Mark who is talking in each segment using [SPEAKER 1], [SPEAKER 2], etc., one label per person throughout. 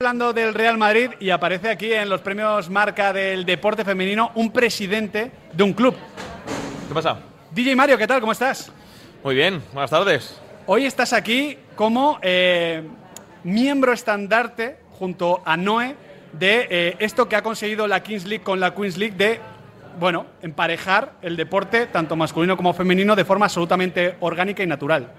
[SPEAKER 1] hablando del Real Madrid y aparece aquí en los premios Marca del deporte femenino un presidente de un club.
[SPEAKER 2] ¿Qué pasa?
[SPEAKER 1] DJ Mario, ¿qué tal? ¿Cómo estás?
[SPEAKER 2] Muy bien, buenas tardes.
[SPEAKER 1] Hoy estás aquí como eh, miembro estandarte junto a Noé de eh, esto que ha conseguido la Kings League con la Queens League de, bueno, emparejar el deporte, tanto masculino como femenino, de forma absolutamente orgánica y natural.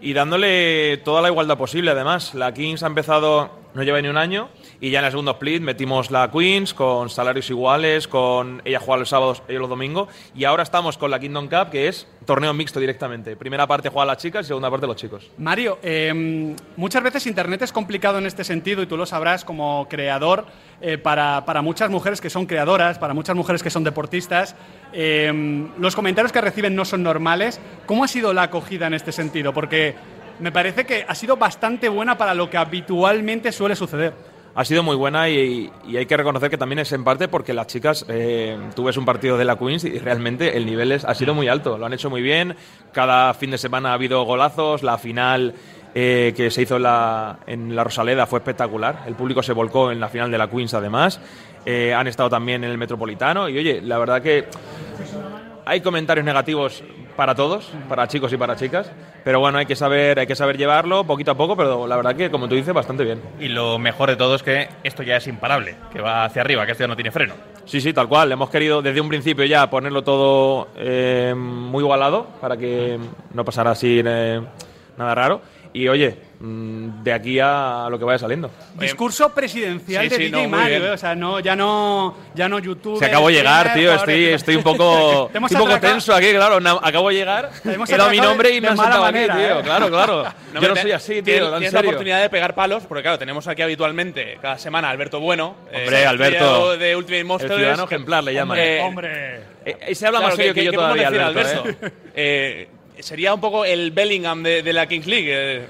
[SPEAKER 2] Y dándole toda la igualdad posible, además. La Kings ha empezado no lleva ni un año y ya en el segundo split metimos la Queens con salarios iguales, con ella juega los sábados, ellos los domingos y ahora estamos con la Kingdom Cup que es torneo mixto directamente. Primera parte juega las chicas y segunda parte los chicos.
[SPEAKER 1] Mario, em, muchas veces Internet es complicado en este sentido y tú lo sabrás como creador eh, para, para, muchas mujeres que son creadoras, para muchas mujeres que son deportistas. Em, los comentarios que reciben no son normales. ¿Cómo ha sido la acogida en este sentido? Porque me parece que ha sido bastante buena para lo que habitualmente suele suceder.
[SPEAKER 2] Ha sido muy buena y, hay que reconocer que también es en parte porque las chicas, eh, tú un partido de la Queens y realmente el nivel ha sido muy alto, lo han hecho muy bien, cada fin de semana ha habido golazos, la final eh, que se hizo en la, en la, Rosaleda fue espectacular, el público se volcó en la final de la Queens además, eh, han estado también en el Metropolitano y oye, la verdad que hay comentarios negativos para todos, para chicos y para chicas, pero bueno, hay que saber, hay que saber llevarlo poquito a poco, pero la verdad que como tú dices bastante bien.
[SPEAKER 3] Y lo mejor de todo es que esto ya es imparable, que va hacia arriba, que esto ya no tiene freno.
[SPEAKER 2] Sí, sí, tal cual. Hemos querido desde un principio ya ponerlo todo eh, muy igualado para que no pasara así eh, nada raro. Y oye, de aquí a lo que vaya saliendo.
[SPEAKER 1] Discurso presidencial de DJ Mario, ¿eh? o sea, no, ya no, ya no YouTube.
[SPEAKER 2] Se acabo de llegar, tío, estoy, estoy un poco, un poco tenso aquí, claro, acabo de llegar, he dado mi nombre y me han sentado aquí, tío, ¿eh? claro, claro. Yo no soy así, tío,
[SPEAKER 3] Tienes la oportunidad de pegar palos, porque claro, tenemos aquí habitualmente, cada semana, Alberto Bueno.
[SPEAKER 2] Hombre, eh, Alberto.
[SPEAKER 3] De Ultimate Monsters.
[SPEAKER 2] El ciudadano ejemplar le llaman.
[SPEAKER 1] Hombre. hombre.
[SPEAKER 2] Eh, se habla más serio que, yo todavía, Alberto.
[SPEAKER 3] sería un poco el Bellingham de, de la Kings League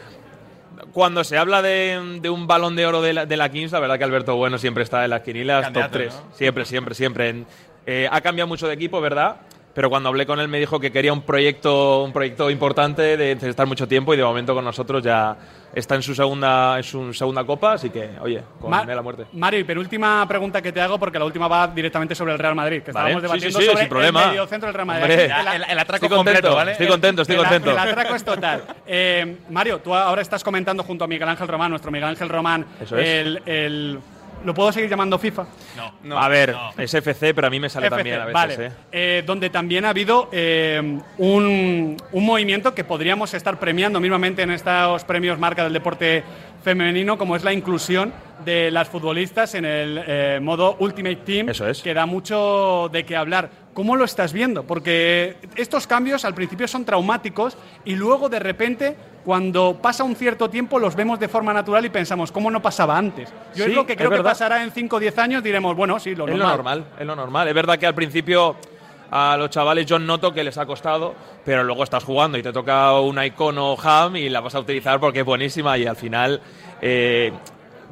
[SPEAKER 2] cuando se habla de, un balón de oro de la, de la, Kings, la verdad que Alberto Bueno siempre está en las quinilas, top 3. Siempre, siempre, siempre. Eh, ha cambiado mucho de equipo, ¿verdad? Pero cuando hablé con él me dijo que quería un proyecto, un proyecto importante de estar mucho tiempo y de momento con nosotros ya está en su segunda, en su segunda copa, así que, oye, con la muerte.
[SPEAKER 1] Mario, y penúltima pregunta que te hago, porque la última va directamente sobre el Real Madrid, que estábamos debatiendo
[SPEAKER 2] sí, sí,
[SPEAKER 1] sobre
[SPEAKER 2] sin problema.
[SPEAKER 1] el mediocentro del Real Madrid.
[SPEAKER 3] el, atraco estoy
[SPEAKER 2] contento,
[SPEAKER 3] ¿vale?
[SPEAKER 2] Estoy contento, estoy contento.
[SPEAKER 1] El, atraco es total. Eh, Mario, tú ahora estás comentando junto a Miguel Ángel Román, nuestro Miguel Ángel Román, el ¿Lo puedo seguir llamando FIFA?
[SPEAKER 3] No, no.
[SPEAKER 2] A ver, es FC, pero a mí me sale también a veces.
[SPEAKER 1] Vale.
[SPEAKER 2] ¿eh?
[SPEAKER 1] Eh, donde también ha habido eh, un, un, movimiento que podríamos estar premiando mismamente en estos premios marca del deporte femenino, como es la inclusión de las futbolistas en el modo Ultimate Team,
[SPEAKER 2] Eso es.
[SPEAKER 1] que da mucho de qué hablar. ¿Cómo lo estás viendo? Porque estos cambios al principio son traumáticos y luego de repente cuando pasa un cierto tiempo los vemos de forma natural y pensamos, ¿cómo no pasaba antes? Yo es lo que creo que pasará en 5 o 10 años, diremos, bueno, sí, lo
[SPEAKER 2] es
[SPEAKER 1] normal.
[SPEAKER 2] Lo normal. Es lo normal. Es verdad que al principio a los chavales yo noto que les ha costado, pero luego estás jugando y te toca una icono ham y la vas a utilizar porque es buenísima y al final eh,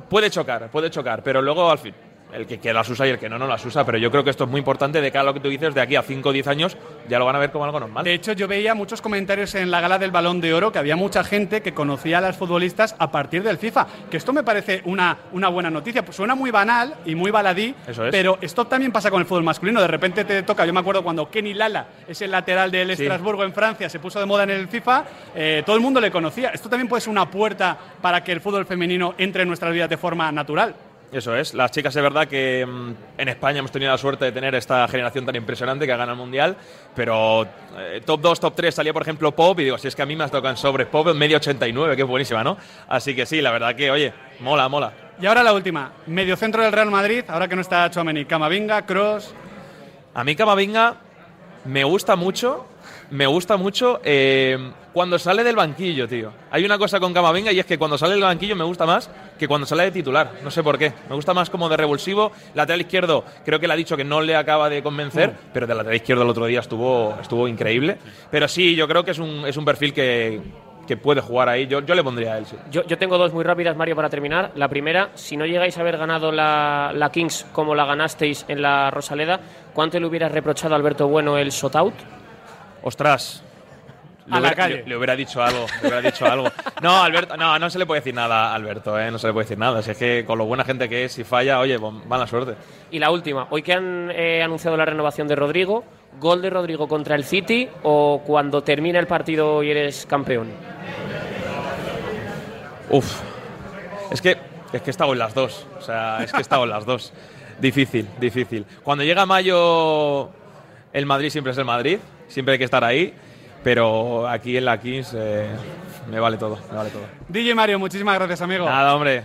[SPEAKER 2] puede chocar, puede chocar, pero luego al fin el que, las usa y el que no, no las usa. Pero yo creo que esto es muy importante de cara a lo que tú dices, de aquí a 5 o 10 años ya lo van a ver como algo normal.
[SPEAKER 1] De hecho, yo veía muchos comentarios en la gala del Balón de Oro que había mucha gente que conocía a las futbolistas a partir del FIFA. Que esto me parece una, una buena noticia. Pues suena muy banal y muy baladí, pero esto también pasa con el fútbol masculino. De repente te toca, yo me acuerdo cuando Kenny Lala, es el lateral del Estrasburgo en Francia, se puso de moda en el FIFA, eh, todo el mundo le conocía. Esto también puede ser una puerta para que el fútbol femenino entre en nuestras vidas de forma natural.
[SPEAKER 2] Eso es. Las chicas, es verdad que mm, en España hemos tenido la suerte de tener esta generación tan impresionante que ha ganado el mundial, pero eh, top 2, top 3 salía, por ejemplo, Pop, y digo, si es que a mí me has tocado en sobre Pop medio 89, que es buenísima, ¿no? Así que sí, la verdad que, oye, mola, mola.
[SPEAKER 1] Y ahora la última, medio centro del Real Madrid, ahora que no está Chouameni, Camavinga, Cross.
[SPEAKER 2] A mí Camavinga me gusta mucho, me gusta mucho eh, cuando sale del banquillo, tío. Hay una cosa con Camavinga y es que cuando sale del banquillo me gusta más que cuando sale de titular. No sé por qué. Me gusta más como de revulsivo. Lateral izquierdo, creo que le ha dicho que no le acaba de convencer, mm. pero de lateral izquierdo el otro día estuvo, estuvo increíble. Pero sí, yo creo que es un, es un perfil que, que puede jugar ahí. Yo, yo le pondría a él, sí.
[SPEAKER 4] Yo, yo, tengo dos muy rápidas, Mario, para terminar. La primera, si no llegáis a haber ganado la, la Kings como la ganasteis en la Rosaleda, ¿cuánto le hubieras reprochado a Alberto Bueno el shot
[SPEAKER 2] Ostras,
[SPEAKER 1] a la calle.
[SPEAKER 2] Le, hubiera dicho algo, le hubiera dicho algo. No, Alberto, no, no se le puede decir nada a Alberto, ¿eh? no se le puede decir nada. Si es que con lo buena gente que es, si falla, oye, pues, mala suerte.
[SPEAKER 4] Y la última, hoy que han eh, anunciado la renovación de Rodrigo, ¿gol de Rodrigo contra el City o cuando termina el partido y eres campeón?
[SPEAKER 2] Uf, es que, es que he estado en las dos, o sea, es que he estado en las dos. Difícil, difícil. Cuando llega mayo, el Madrid siempre es el Madrid, siempre hay que estar ahí. Pero aquí en la Kings eh, me vale todo, me vale todo.
[SPEAKER 1] DJ Mario, muchísimas gracias, amigo.
[SPEAKER 2] Nada, hombre.